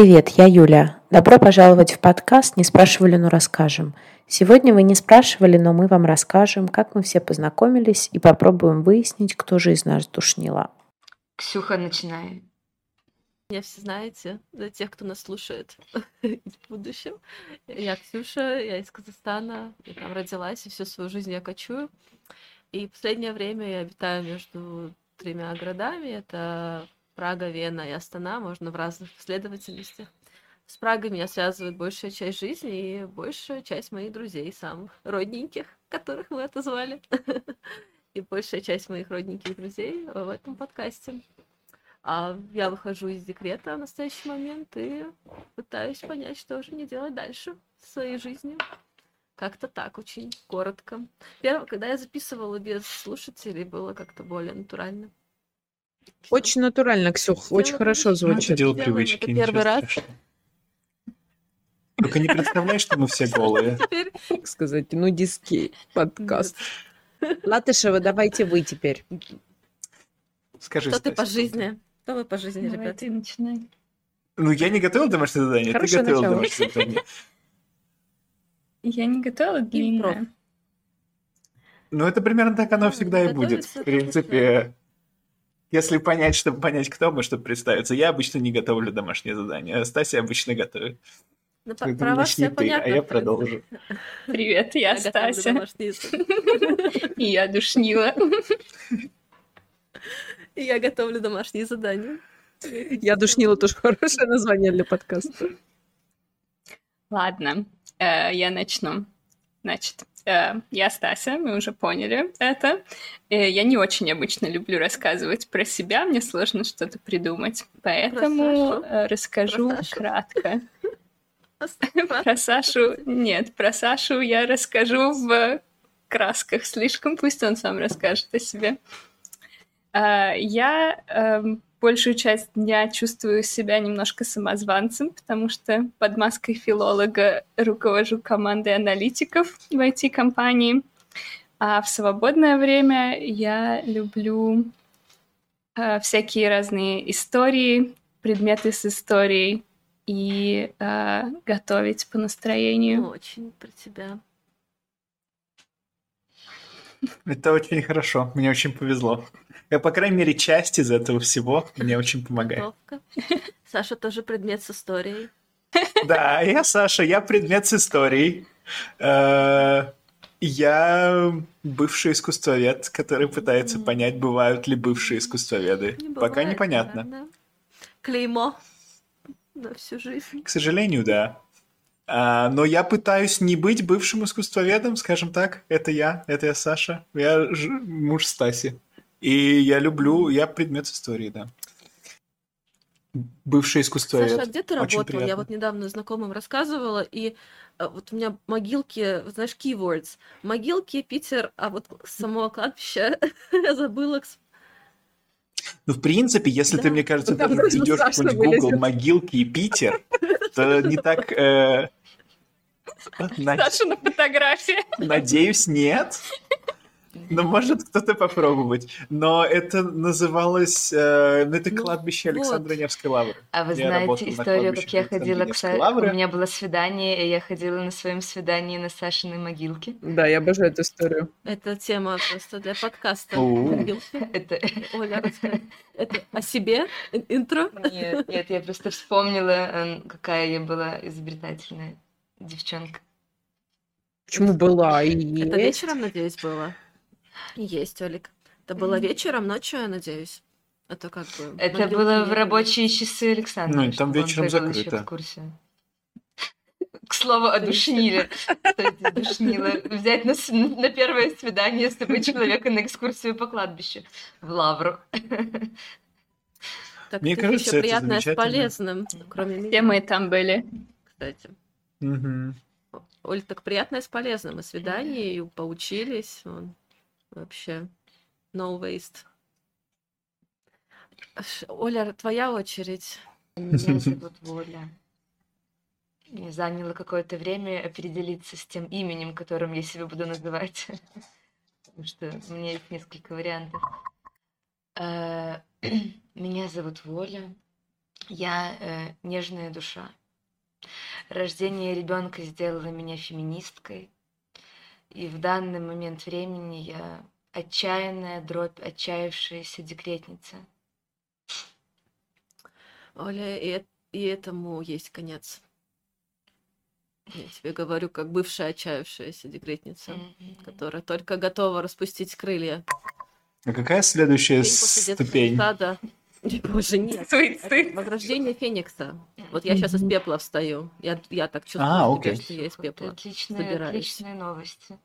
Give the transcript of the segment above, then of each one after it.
Привет, я Юля. Добро пожаловать в подкаст «Не спрашивали, но расскажем». Сегодня вы не спрашивали, но мы вам расскажем, как мы все познакомились и попробуем выяснить, кто же из нас душнила. Ксюха, начинай. Меня все знаете, для тех, кто нас слушает в будущем. Я Ксюша, я из Казахстана, я там родилась, и всю свою жизнь я кочую. И в последнее время я обитаю между тремя городами. Это Прага, Вена и Астана, можно в разных последовательностях. С Прагой меня связывает большая часть жизни и большая часть моих друзей, самых родненьких, которых мы отозвали. И большая часть моих родненьких друзей в этом подкасте. А я выхожу из декрета в настоящий момент и пытаюсь понять, что же мне делать дальше в своей жизни. Как-то так, очень коротко. Первое, когда я записывала без слушателей, было как-то более натурально. Очень натурально, Ксюх, очень хорошо звучит. Дело привычки. Это первый раз. Только не представляешь, что мы все голые. Теперь Так сказать, нудистский подкаст. Латышева, давайте вы теперь. Скажи, что ты по жизни? Кто вы по жизни, Давай ребят? ты начинай. Ну, я не готовил домашнее задание, ты Хорошее готовил начало. домашнее задание. Я не готовила длинное. Ну, это примерно так оно Да, всегда и будет. В принципе, если понять, чтобы понять, кто мы, чтобы представиться. Я обычно не готовлю домашнее задание, а Стася обычно готовит. Ну, про вас все ты, а понятно. я в принципе. продолжу. Привет, я Я готовлю Стася. И я душнила. И я готовлю домашние задания. Я душнила тоже хорошее название для подкаста. Ладно, э, я начну. Значит, я Стася, мы уже поняли это. Э, Я не очень обычно люблю рассказывать про себя, мне сложно что-то придумать. Поэтому э, расскажу Про кратко. Про Сашу нет, про Сашу я расскажу в красках слишком, пусть он сам расскажет о себе. Я эм, большую часть дня чувствую себя немножко самозванцем, потому что под маской филолога руковожу командой аналитиков в IT-компании. А в свободное время я люблю э, всякие разные истории, предметы с историей и э, готовить по настроению. Очень про тебя. Это очень хорошо, мне очень повезло. Я, по крайней мере, часть из этого всего мне очень помогает. Саша тоже предмет с историей. Да, я Саша, я предмет с историей. Э, Я бывший искусствовед, который пытается понять, бывают ли бывшие искусствоведы. Не Пока непонятно. Клеймо на всю жизнь. К сожалению, да. А, но я пытаюсь не быть бывшим искусствоведом, скажем так. Это я, это я Саша. Я ж- муж Стаси. И я люблю, я предмет истории, да. Бывший искусствовед. Саша, а где ты Очень работал? Я приятно. вот недавно знакомым рассказывала, и э, вот у меня могилки, знаешь, keywords. Могилки, Питер, а вот с самого кладбища я забыла. к- Ну, в принципе, если ты, Да. мне кажется, там даже введешь Саша какой-нибудь Google могилки и Питер, то не так... э, Саша на фотографии. Надеюсь, нет. Но может кто-то попробовать. Но это называлось... э, ну, это Ну, кладбище вот. Александра Невской лавры. А вы Я знаете на историю, как я ходила к Невской Са- лавры. У меня было свидание, и я ходила на своем свидании на Сашиной могилке. Да, я обожаю эту историю. Это тема просто для подкаста. Это... Оля. Это о себе? Ин- Интро? Нет, нет, я просто вспомнила, эм, какая я была изобретательная девчонка. Почему была и Это вечером, надеюсь, было? Есть, Олик. Это было вечером, ночью, я надеюсь. Это как бы... Это было в рабочие часы Александра. Ну, там вечером закрыто. в курсе. К слову о душниле. Кстати, душнила. Взять на, на первое свидание с тобой человека на экскурсию по кладбищу в Лавру. Так Мне кажется, еще это приятное с полезным, кроме меня, Все мы там были. кстати. Мгм. Оль, так приятное с полезным. И свидание, и поучились. вон. Вообще. No waste. Оля, твоя очередь. Меня зовут Воля. Мне заняло какое-то время определиться с тем именем, которым я себя буду называть. Потому что у меня есть несколько вариантов. Э, Меня зовут Воля. Я э, нежная душа. Рождение ребенка сделало меня феминисткой. И в данный момент времени я отчаянная дробь, отчаявшаяся декретница. Оля, и, и этому есть конец. Я тебе говорю, как бывшая отчаявшаяся декретница, mm-hmm. которая только готова распустить крылья. А какая следующая ступень? Сада. Боже, нет. Возрождение Феникса. Вот я сейчас из пепла встаю. Я, я так чувствую а, себя, что я из пепла отличные, собираюсь. Отличные новости.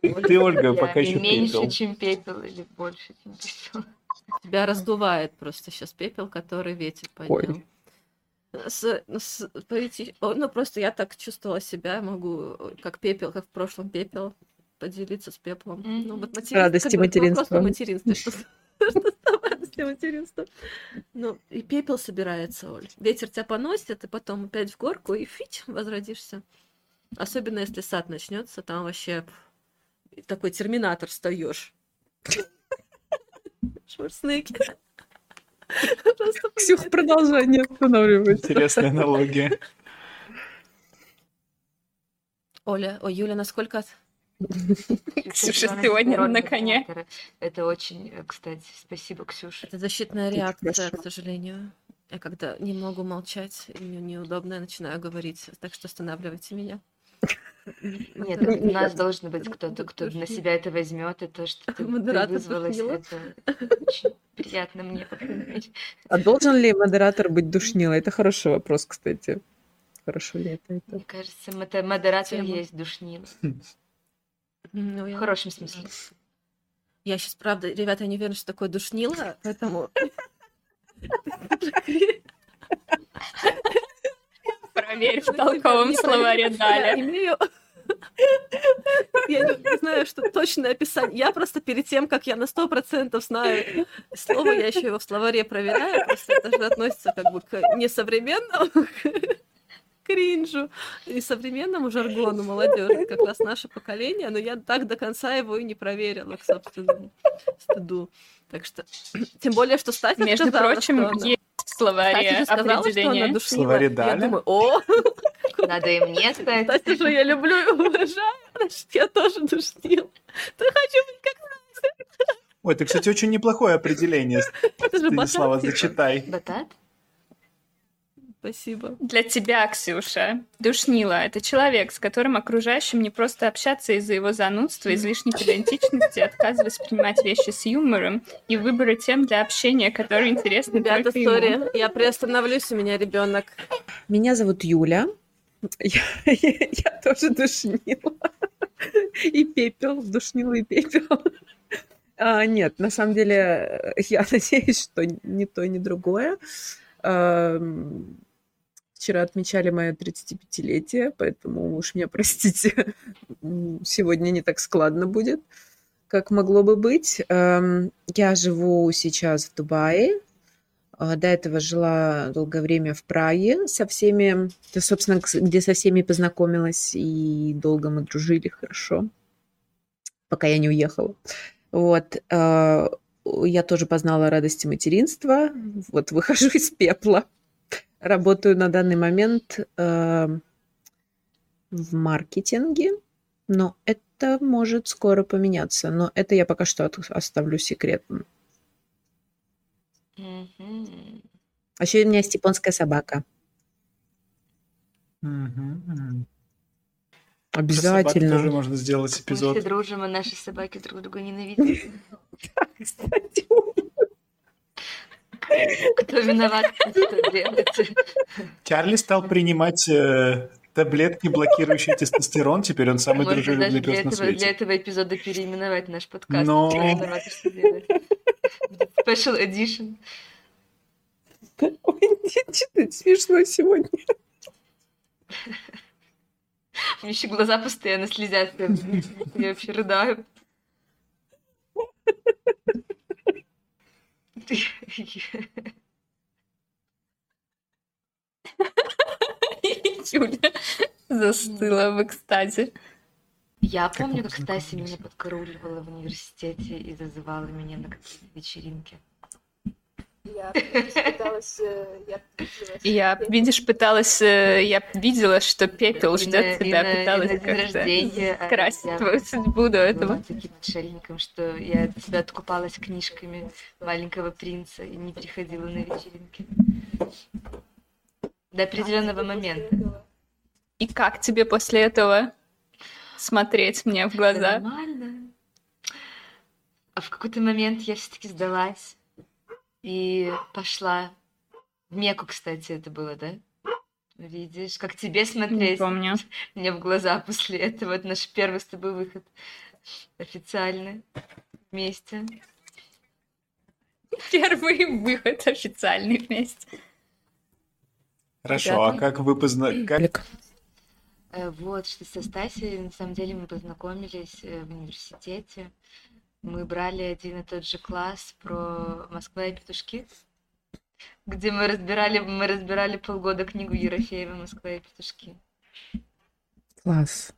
Ты, Ольга, пока еще меньше, чем пепел или больше, чем пепел. Тебя раздувает просто сейчас пепел, который ветер поднял. С, с, пойти, ну, просто я так чувствовала себя, могу, как пепел, как в прошлом пепел, поделиться с пеплом. Mm-hmm. Ну, вот материнство, Радости материнства. материнство, радости материнства. Ну, и пепел собирается, Оль. Ветер тебя поносит, и потом опять в горку, и фить, возродишься. Особенно если сад начнется, там вообще такой терминатор встаешь. Шварценеггер. Ксюх, продолжение останавливает. Интересная аналогия. Оля, ой, Юля, насколько Ксюша сегодня на коне. Это очень, кстати, спасибо, Ксюша. Это защитная реакция, к сожалению. Я когда не могу молчать, и мне неудобно, я начинаю говорить. Так что останавливайте меня. Нет, у нас должен быть кто-то, кто на себя это возьмет, и то, что ты, ты вызвалась, это очень приятно мне, А должен ли модератор быть душнилой? Это хороший вопрос, кстати. Хорошо ли это? Мне кажется, модератор есть душнила. Ну, В хорошем смысле. Я сейчас, правда, ребята, я не уверена, что такое душнило, поэтому... Проверь в толковом словаре Даля. имею я не знаю, что точное описание. Я просто перед тем, как я на сто процентов знаю слово, я еще его в словаре проверяю. Просто это же относится как бы к несовременному кринжу и современному жаргону молодежи, как раз наше поколение, но я так до конца его и не проверила, к собственному стыду. Так что, тем более, что Стася Между сказала, прочим, что она... есть в словаре сказала, определение. Что она душнила. Словаре Даля? Я думаю, о, надо и мне стать. Стася же я люблю и уважаю, значит, я тоже душнил. Ты хочу быть как Ой, это, кстати, очень неплохое определение. Это же Станислава, зачитай. Батат? Спасибо. Для тебя, Ксюша, душнила — это человек, с которым окружающим не просто общаться из-за его занудства, излишней педантичности, отказа воспринимать вещи с юмором и выбора тем для общения, которые интересны Ребята, только сори, ему. я приостановлюсь, у меня ребенок. Меня зовут Юля. Я, я, я тоже душнила. И пепел, душнила и пепел. А, нет, на самом деле, я надеюсь, что ни то, ни другое. Вчера отмечали мое 35-летие, поэтому уж меня простите, сегодня не так складно будет, как могло бы быть. Эм, я живу сейчас в Дубае, а, до этого жила долгое время в Праге со всеми, это, собственно, где со всеми познакомилась, и долго мы дружили хорошо, пока я не уехала. Вот. Э, я тоже познала радости материнства. Вот выхожу из пепла. Работаю на данный момент э, в маркетинге, но это может скоро поменяться. Но это я пока что оставлю секретным. Mm-hmm. А еще у меня есть японская собака. Mm-hmm. Обязательно. тоже можно сделать эпизод. Мы все дружим, а наши собаки друг друга ненавидят. Кстати, кто виноват, что? Чарли стал принимать э, таблетки, блокирующие тестостерон. Теперь он самый Можно дружелюбный пес для на этого, свете. для этого эпизода переименовать наш подкаст. Но-? Special edition. Ой, что-то смешно сегодня. У меня еще глаза постоянно слезятся. Я вообще рыдаю. Юля застыла в экстазе. Я помню, как Стася меня подкарауливала в университете и зазывала меня на какие-то вечеринки. Я пыталась, э, я видела, Я, видишь, пыталась, э, я видела, что пепел ждет тебя, на- пыталась на день рождения, как-то а, красить я твою судьбу до была этого. таким отшельником, что я от себя откупалась книжками маленького принца и не приходила на вечеринки. До определенного момента. И как тебе после этого смотреть мне в Это глаза? Нормально. А в какой-то момент я все-таки сдалась и пошла в Мекку, кстати, это было, да? Видишь, как тебе Не смотреть помню. мне в глаза после этого. Это наш первый с тобой выход официально вместе. Первый выход официальный вместе. Хорошо, а Ребята. как вы позна... как... Блик. Э, Вот, что со Стасией, на самом деле, мы познакомились э, в университете. Мы брали один и тот же класс про Москва и петушки, где мы разбирали, мы разбирали полгода книгу Ерофеева «Москва и петушки». Класс.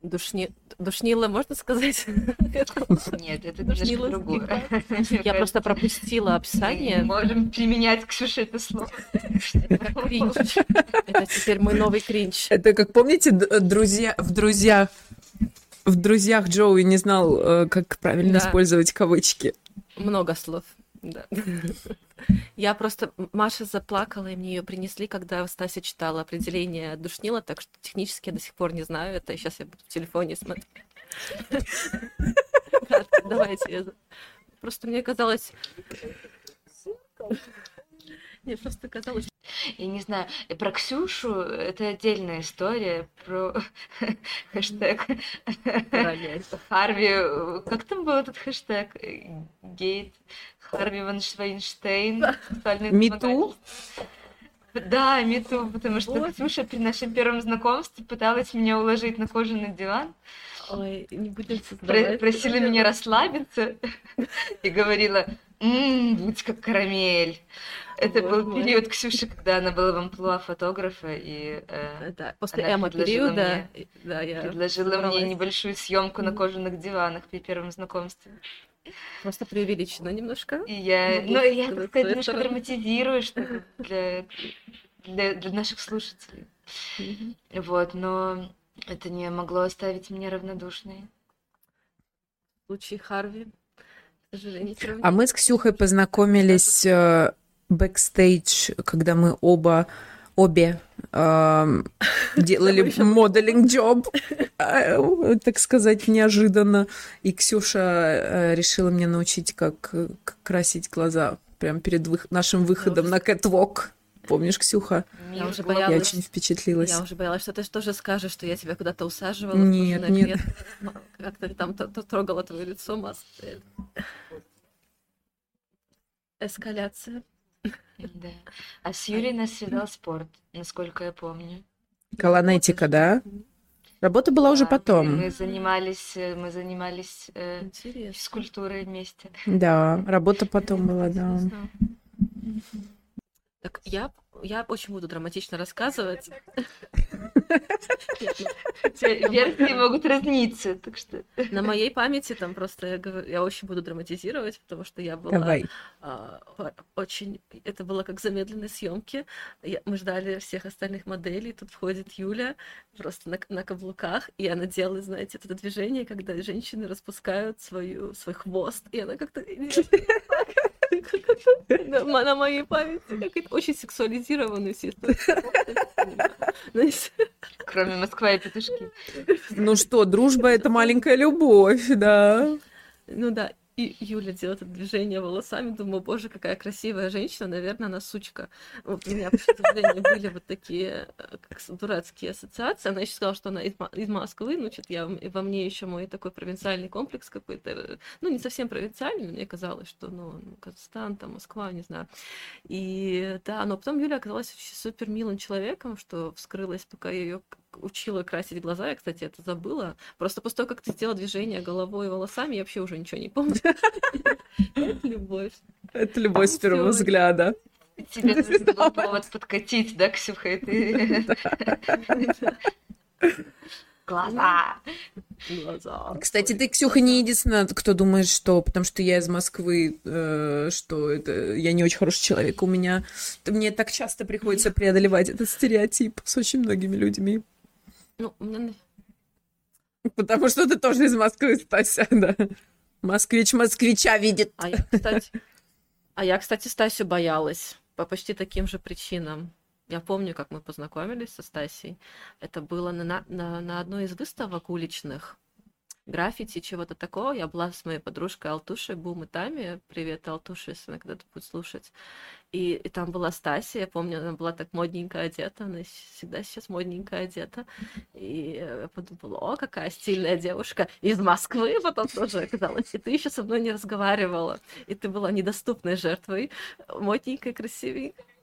Душни... Душнила, можно сказать? Нет, это Душнила другое. Я кажется, просто пропустила мы описание. можем применять, Ксюша, это слово. Кринж. Это теперь мой новый кринж. Это как помните, д- друзья в друзьях в друзьях Джоуи не знал, э, как правильно Да. использовать кавычки. Много слов. Да. Я просто... Маша заплакала, и мне ее принесли, когда Стася читала определение душнила, так что технически я до сих пор не знаю это, и сейчас я буду в телефоне смотреть. Давайте. Просто мне казалось... Мне просто казалось, Я не знаю, и про Ксюшу это отдельная история, про хэштег. Харви, э, как там был этот хэштег? Э, Гейт, Харви Ван Швейнштейн. сексуальное Мету? Да, Мету, потому что. Ксюша при нашем первом знакомстве пыталась меня уложить на кожаный диван, Ой, не будем создавать. просила меня расслабиться и говорила, «М, будь как карамель. Это был период Ксюши, когда она была в амплуа фотографа и э, Да, после предложила периода, да, я предложила мне небольшую съемку на кожаных диванах при первом знакомстве. Просто преувеличено немножко. И я, ну, я, так сказать, немножко драматизирую, что для, для, для наших слушателей. Вот, но это не могло оставить меня равнодушной. В случае Харви, А мы с Ксюхой познакомились э, бэкстейдж, когда мы оба обе эм, делали modeling job, э, так сказать, неожиданно. И Ксюша э, решила меня научить, как, э, как красить глаза прямо перед вых- нашим выходом на catwalk. Помнишь, Ксюха? Мир уже глобус. Я боялась. очень впечатлилась. Я уже боялась, что ты тоже скажешь, что я тебя куда-то усаживала. Нет, нет. кресло, Как-то там то- то трогала твое лицо. Эскаляция. Да. А с Юлей нас связал спорт, насколько я помню. Колонетика, да? Работа была уже потом. Мы занимались, э, мы занимались э, физкультурой вместе. Да, работа потом была, да. Так, я, я очень буду драматично рассказывать. Версии могут разниться, так что... На моей памяти там просто я, говорю- я очень буду драматизировать, потому что я была Давай. а, очень... Это было как замедленной съемки. Я- Мы ждали всех остальных моделей, тут входит Юля просто на, на каблуках, и она делает, знаете, это движение, когда женщины распускают свою, свой хвост, и она как-то... На на моей памяти как это очень сексуализированную все Знаете, Кроме Москва и петушки. Ну что, дружба — это маленькая любовь, да. Ну да, и Юля делает это движение волосами, думаю, боже, какая красивая женщина, наверное, она сучка. Вот у меня почему-то движения были вот такие э, дурацкие ассоциации. Она еще сказала, что она из, Москвы, ну, что-то я, во мне еще мой такой провинциальный комплекс какой-то, э, ну, не совсем провинциальный, но мне казалось, что, ну, Казахстан, там, Москва, не знаю. И да, но потом Юля оказалась супер милым человеком, что вскрылось, пока я ее учила красить глаза. Я, кстати, это забыла. Просто после того, как ты сделала движение головой и волосами, я вообще уже ничего не помню. Это любовь. Это любовь с первого взгляда. Тебе нужно был повод подкатить, да, Ксюха? Глаза! глаза. Кстати, ты, Ксюха, не единственная, кто думает, что потому что я из Москвы, э, что это я не очень хороший человек. У меня мне так часто приходится преодолевать этот стереотип с очень многими людьми. Ну, меня... Потому что ты тоже из Москвы, Стася, да. Москвич москвича видит. А я, кстати, а я, кстати, Стасю боялась по почти таким же причинам. Я помню, как мы познакомились со Стасей. Это было на, на, на одной из выставок уличных граффити, чего-то такого. Я была с моей подружкой Алтушей, Бум и Тами. Привет, Алтуша, если она когда-то будет слушать. И, и там была Стася, я помню, она была так модненько одета, она всегда сейчас модненько одета. И я подумала, о, какая стильная девушка из Москвы, потом тоже оказалось. И ты еще со мной не разговаривала, и ты была недоступной жертвой, модненькой, красивенькой.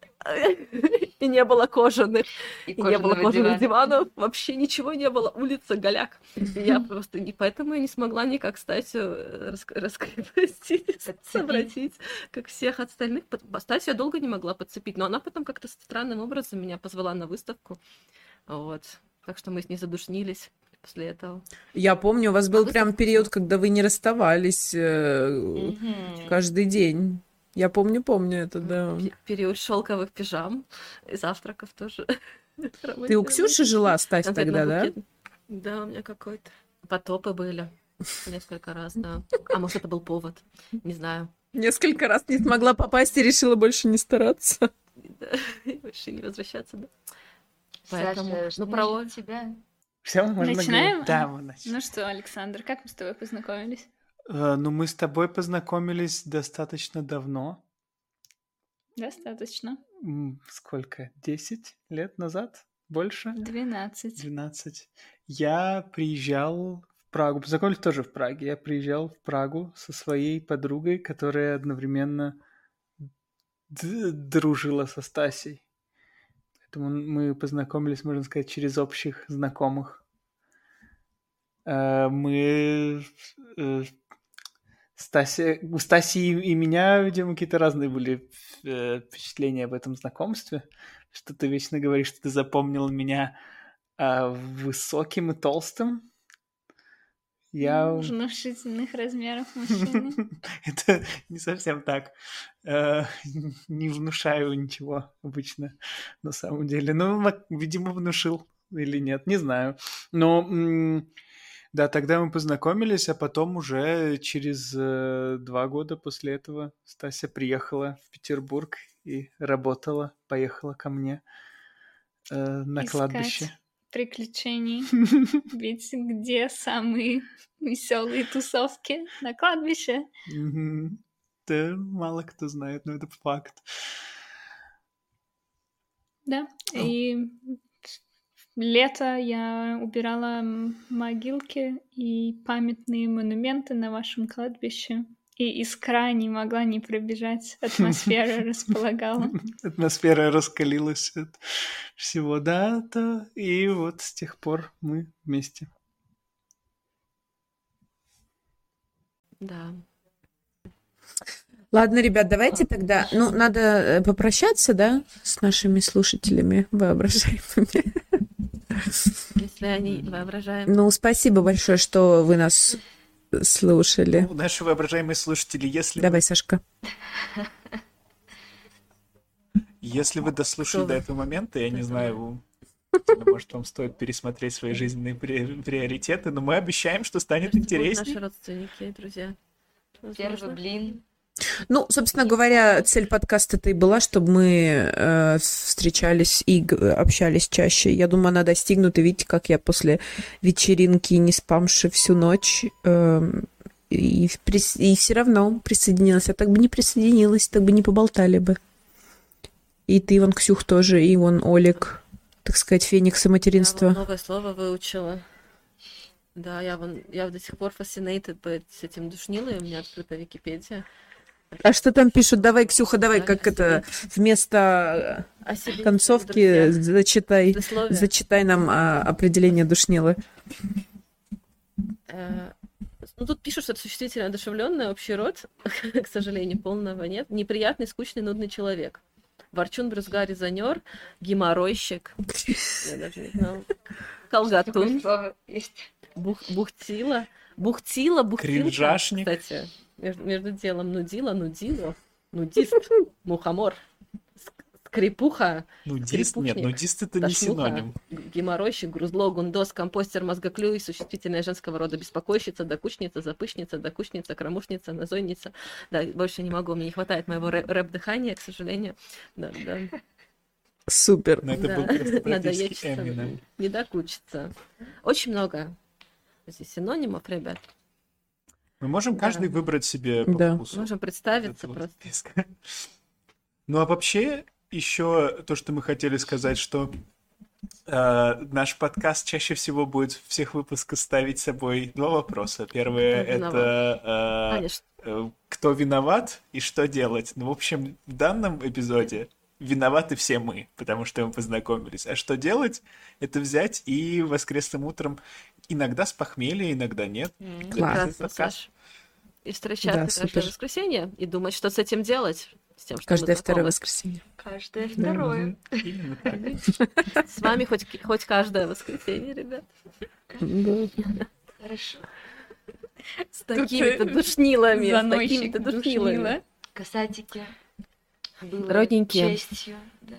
И не было кожаных, и, и не было кожаных дивана. диванов, вообще ничего не было, улица голяк. И я просто не поэтому я не смогла никак Стасю рас раскрепостить, совратить, как всех остальных. Стасю я долго не могла подцепить, но она потом как-то странным образом меня позвала на выставку. Вот. Так что мы с ней задушнились после этого. Я помню, у вас был а прям период, когда вы не расставались э, каждый день. Я помню, помню это, да. Период шелковых пижам и завтраков тоже. Ты у Ксюши жила, Стась, тогда, да? Да, у меня какой-то. Потопы были несколько раз, да. А может, это был повод, не знаю. Несколько раз не смогла попасть и решила больше не стараться. Да, больше не возвращаться, да. Поэтому, Саша, ну, про тебя. Все, можно Начинаем? Говорить? Да, мы начнем. Ну что, Александр, как мы с тобой познакомились? Ну, мы с тобой познакомились достаточно давно. Достаточно. Сколько? Десять лет назад? Больше? Двенадцать. Двенадцать. Я приезжал в Прагу. Познакомились тоже в Праге. Я приезжал в Прагу со своей подругой, которая одновременно дружила со Стасей. Поэтому мы познакомились, можно сказать, через общих знакомых. Э, мы э, Стаси, у Стаси и меня, видимо, какие-то разные были э, впечатления об этом знакомстве. Что ты вечно говоришь, что ты запомнил меня э, высоким и толстым. Я... Внушительных размеров мужчины. Это не совсем так. Э, не внушаю ничего обычно на самом деле. Ну, видимо, внушил или нет, не знаю. Но да, тогда мы познакомились, а потом уже через э, два года после этого Стася приехала в Петербург и работала, поехала ко мне э, на Искать кладбище. приключений. Ведь где самые веселые тусовки? На кладбище. Да, мало кто знает, но это факт. Да, и лето я убирала могилки и памятные монументы на вашем кладбище. И искра не могла не пробежать. Атмосфера располагала. Атмосфера раскалилась от всего, да, то и вот с тех пор мы вместе. Да. Ладно, ребят, давайте тогда... Ну, надо э, попрощаться, да, с нашими слушателями воображаемыми. Если они воображаемые. Ну, спасибо большое, что вы нас слушали. Ну, наши воображаемые слушатели, если... Давай, Сашка. Если вы дослушали до этого момента, я не знаю, может, вам стоит пересмотреть свои жизненные приоритеты, но мы обещаем, что станет интереснее. Наши родственники, друзья. Первый блин. Ну, собственно говоря, цель подкаста-то и была, чтобы мы э, встречались и общались чаще. Я думаю, она достигнута. Видите, как я после вечеринки, не спамши всю ночь, э, и, и все равно присоединилась. А так бы не присоединилась, так бы не поболтали бы. И ты, Иван Ксюх, тоже, и вон Олег, так сказать, феникса материнства. Я новое слово выучила. Да, я, вон, я до сих пор fascinated этим душнилой, у меня открыта Википедия. А что там пишут? Давай, Ксюха, давай, как это вместо концовки зачитай, зачитай нам а, определение душнилы. Э, ну, тут пишут, что это существительно одушевленное, общий род, к сожалению, полного нет. Неприятный, скучный, нудный человек. Ворчун, брюзга, резонер, геморройщик. Я даже не знала. Бух, бухтила. Бухтила, бухтилка. Кринжашник. Кстати, между, между делом нудила, нудило, нудист, мухомор, ск- скрипуха, Нудист? Нет, нудист это не синоним. геморройщик, грузло, гундос, компостер, мозгоклюй, существительное женского рода, беспокойщица, докучница, запышница, докучница, кромушница, назойница. Да, больше не могу, мне не хватает моего рэп- рэп-дыхания, к сожалению. Да, да. Супер. Но это Да. был просто Надо практически ечься, Эминем. не докучиться. Очень много здесь синонимов, ребят. Мы можем Да. каждый выбрать себе по Да. вкусу. Можем представиться вот просто. список. Ну а вообще еще то, что мы хотели сказать, что э, наш подкаст чаще всего будет в всех выпусках ставить с собой два вопроса. Первое это э, э, кто виноват и что делать. Ну, в общем, в данном эпизоде виноваты все мы, потому что мы познакомились. А что делать? Это взять и воскресным утром иногда с похмелья, иногда нет. прекрасно, подкаст. Саш. И встречаться Да, каждое воскресенье и думать, что с этим делать. С тем, что Каждое второе воскресенье. Каждое второе. С вами хоть, хоть каждое воскресенье, ребят. Хорошо. С такими-то душнилами, с такими-то душнилами. душнила. Касатики. Родненькие. честью. Да.